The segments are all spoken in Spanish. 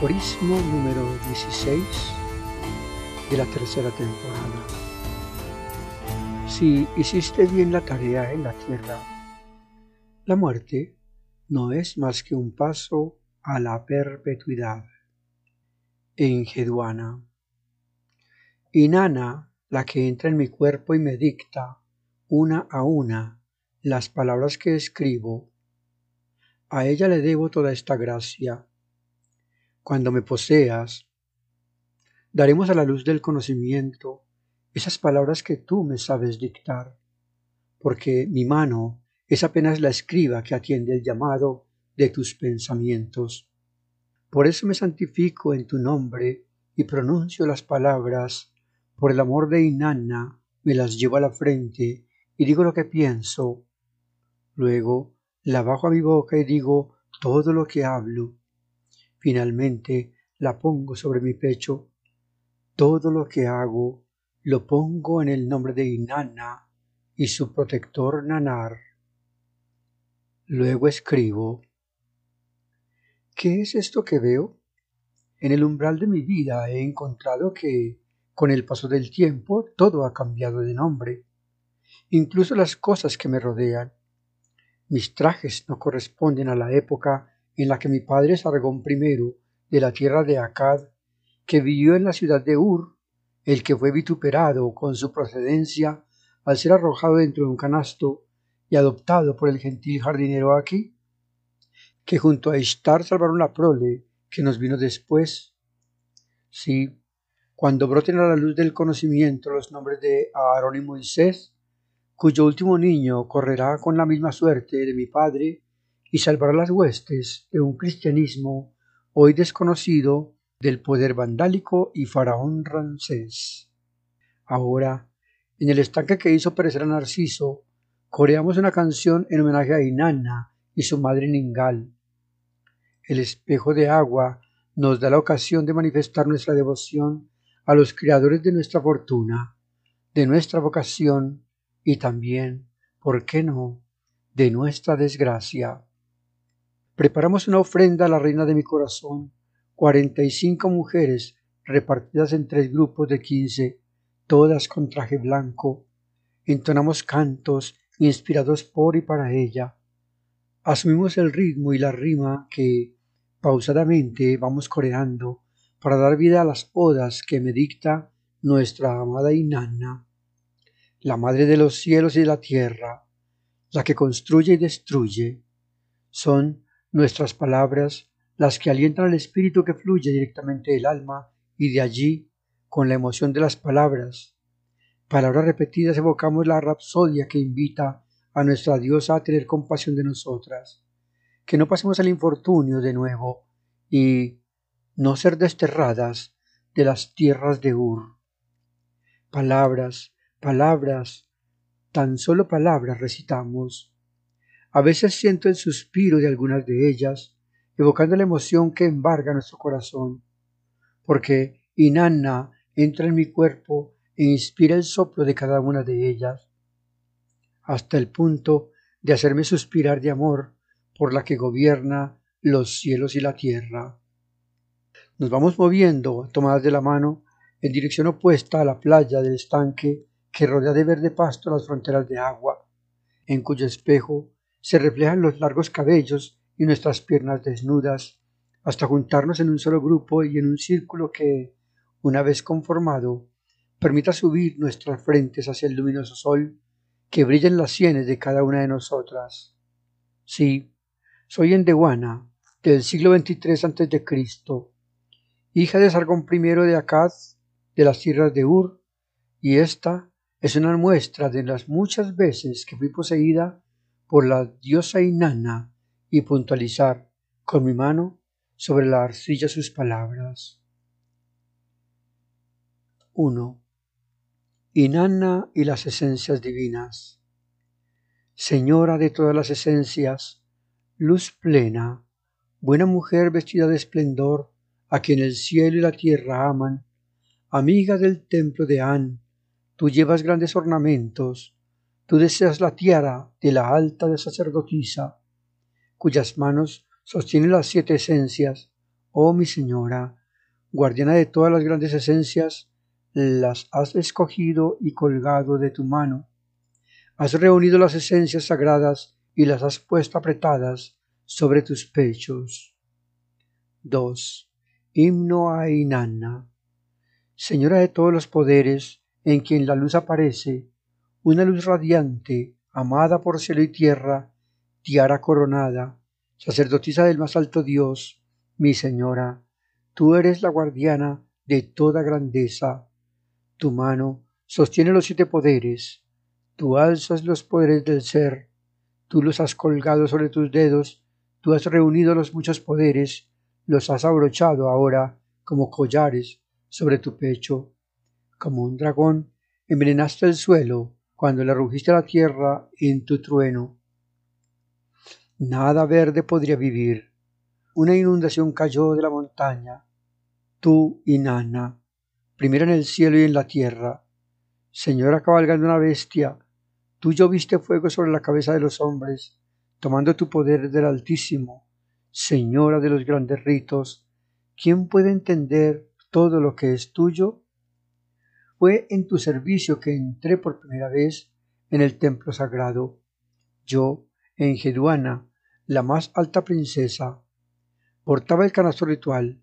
Aforismo número 16 de la tercera temporada. Si hiciste bien la tarea en la tierra, la muerte no es más que un paso a la perpetuidad. En Geduana. Inanna, la que entra en mi cuerpo y me dicta, una a una, las palabras que escribo, a ella le debo toda esta gracia cuando me poseas, daremos a la luz del conocimiento esas palabras que tú me sabes dictar, porque mi mano es apenas la escriba que atiende el llamado de tus pensamientos. Por eso me santifico en tu nombre y pronuncio las palabras, por el amor de Inanna me las llevo a la frente y digo lo que pienso. Luego la bajo a mi boca y digo todo lo que hablo Finalmente la pongo sobre mi pecho. Todo lo que hago lo pongo en el nombre de Inanna y su protector Nanar. Luego escribo, ¿qué es esto que veo? En el umbral de mi vida he encontrado que, con el paso del tiempo, todo ha cambiado de nombre, incluso las cosas que me rodean. Mis trajes no corresponden a la época en la que mi padre Sargón I, de la tierra de Akkad, que vivió en la ciudad de Ur, el que fue vituperado con su procedencia al ser arrojado dentro de un canasto y adoptado por el gentil jardinero aquí, que junto a Ishtar salvaron la prole que nos vino después. Sí, cuando broten a la luz del conocimiento los nombres de Aarón y Moisés, cuyo último niño correrá con la misma suerte de mi padre, y salvar las huestes de un cristianismo hoy desconocido del poder vandálico y faraón Ramsés. Ahora, en el estanque que hizo perecer a Narciso, coreamos una canción en homenaje a Inanna y su madre Ningal. El espejo de agua nos da la ocasión de manifestar nuestra devoción a los creadores de nuestra fortuna, de nuestra vocación y también, ¿por qué no?, de nuestra desgracia. Preparamos una ofrenda a la reina de mi corazón, cuarenta y cinco mujeres repartidas en tres grupos de quince, todas con traje blanco. Entonamos cantos inspirados por y para ella. Asumimos el ritmo y la rima que, pausadamente, vamos coreando para dar vida a las odas que me dicta nuestra amada Inanna, la madre de los cielos y de la tierra, la que construye y destruye. Son nuestras palabras, las que alientan al espíritu que fluye directamente del alma y de allí, con la emoción de las palabras. Palabras repetidas evocamos la rapsodia que invita a nuestra diosa a tener compasión de nosotras, que no pasemos el infortunio de nuevo y no ser desterradas de las tierras de Ur. Palabras, palabras, tan solo palabras recitamos a veces siento el suspiro de algunas de ellas, evocando la emoción que embarga nuestro corazón, porque Inanna entra en mi cuerpo e inspira el soplo de cada una de ellas, hasta el punto de hacerme suspirar de amor por la que gobierna los cielos y la tierra. Nos vamos moviendo, tomadas de la mano, en dirección opuesta a la playa del estanque que rodea de verde pasto las fronteras de agua, en cuyo espejo se reflejan los largos cabellos y nuestras piernas desnudas, hasta juntarnos en un solo grupo y en un círculo que, una vez conformado, permita subir nuestras frentes hacia el luminoso sol que brilla en las sienes de cada una de nosotras. Sí, soy endehuana, del siglo XXIII a.C., hija de Sargón I de Akkad, de las tierras de Ur, y esta es una muestra de las muchas veces que fui poseída por la diosa Inanna y puntualizar con mi mano sobre la arcilla sus palabras. 1. Inanna y las esencias divinas. Señora de todas las esencias, luz plena, buena mujer vestida de esplendor, a quien el cielo y la tierra aman, amiga del templo de An, tú llevas grandes ornamentos, tú deseas la tiara de la alta de sacerdotisa, cuyas manos sostienen las siete esencias, oh mi señora, guardiana de todas las grandes esencias, las has escogido y colgado de tu mano. Has reunido las esencias sagradas y las has puesto apretadas sobre tus pechos. 2. Himno a Inanna. Señora de todos los poderes, en quien la luz aparece, una luz radiante, amada por cielo y tierra, tiara coronada, sacerdotisa del más alto Dios, mi Señora, tú eres la guardiana de toda grandeza. Tu mano sostiene los siete poderes, tú alzas los poderes del ser, tú los has colgado sobre tus dedos Tú has reunido los muchos poderes, los has abrochado ahora como collares sobre tu pecho. Como un dragón, envenenaste el suelo cuando le rugiste a la tierra en tu trueno. Nada verde podría vivir. Una inundación cayó de la montaña. Tú, Inanna, primero en el cielo y en la tierra. Señora cabalgando una bestia, tú lloviste fuego sobre la cabeza de los hombres tomando tu poder del Altísimo, Señora de los grandes ritos, ¿quién puede entender todo lo que es tuyo? Fue en tu servicio que entré por primera vez en el templo sagrado. Yo, en Geduana, la más alta princesa, portaba el canasto ritual,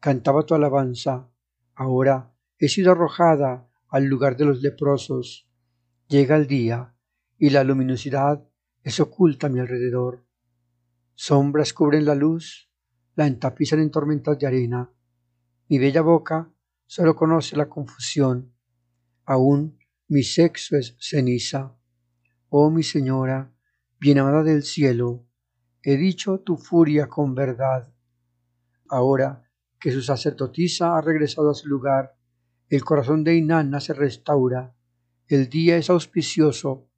cantaba tu alabanza. Ahora he sido arrojada al lugar de los leprosos. Llega el día, y la luminosidad es oculta a mi alrededor. Sombras cubren la luz, la entapizan en tormentas de arena. Mi bella boca solo conoce la confusión. Aún mi sexo es ceniza. Oh mi señora, bien amada del cielo, he dicho tu furia con verdad. Ahora que su sacerdotisa ha regresado a su lugar, el corazón de Inanna se restaura, el día es auspicioso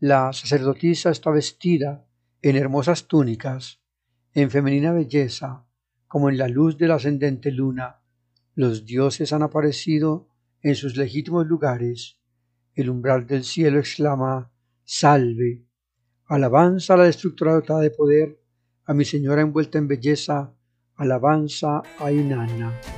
la sacerdotisa está vestida en hermosas túnicas, en femenina belleza, como en la luz de la ascendente luna. Los dioses han aparecido en sus legítimos lugares. El umbral del cielo exclama Salve. Alabanza a la destructora dotada de poder, a mi señora envuelta en belleza, alabanza a Inanna.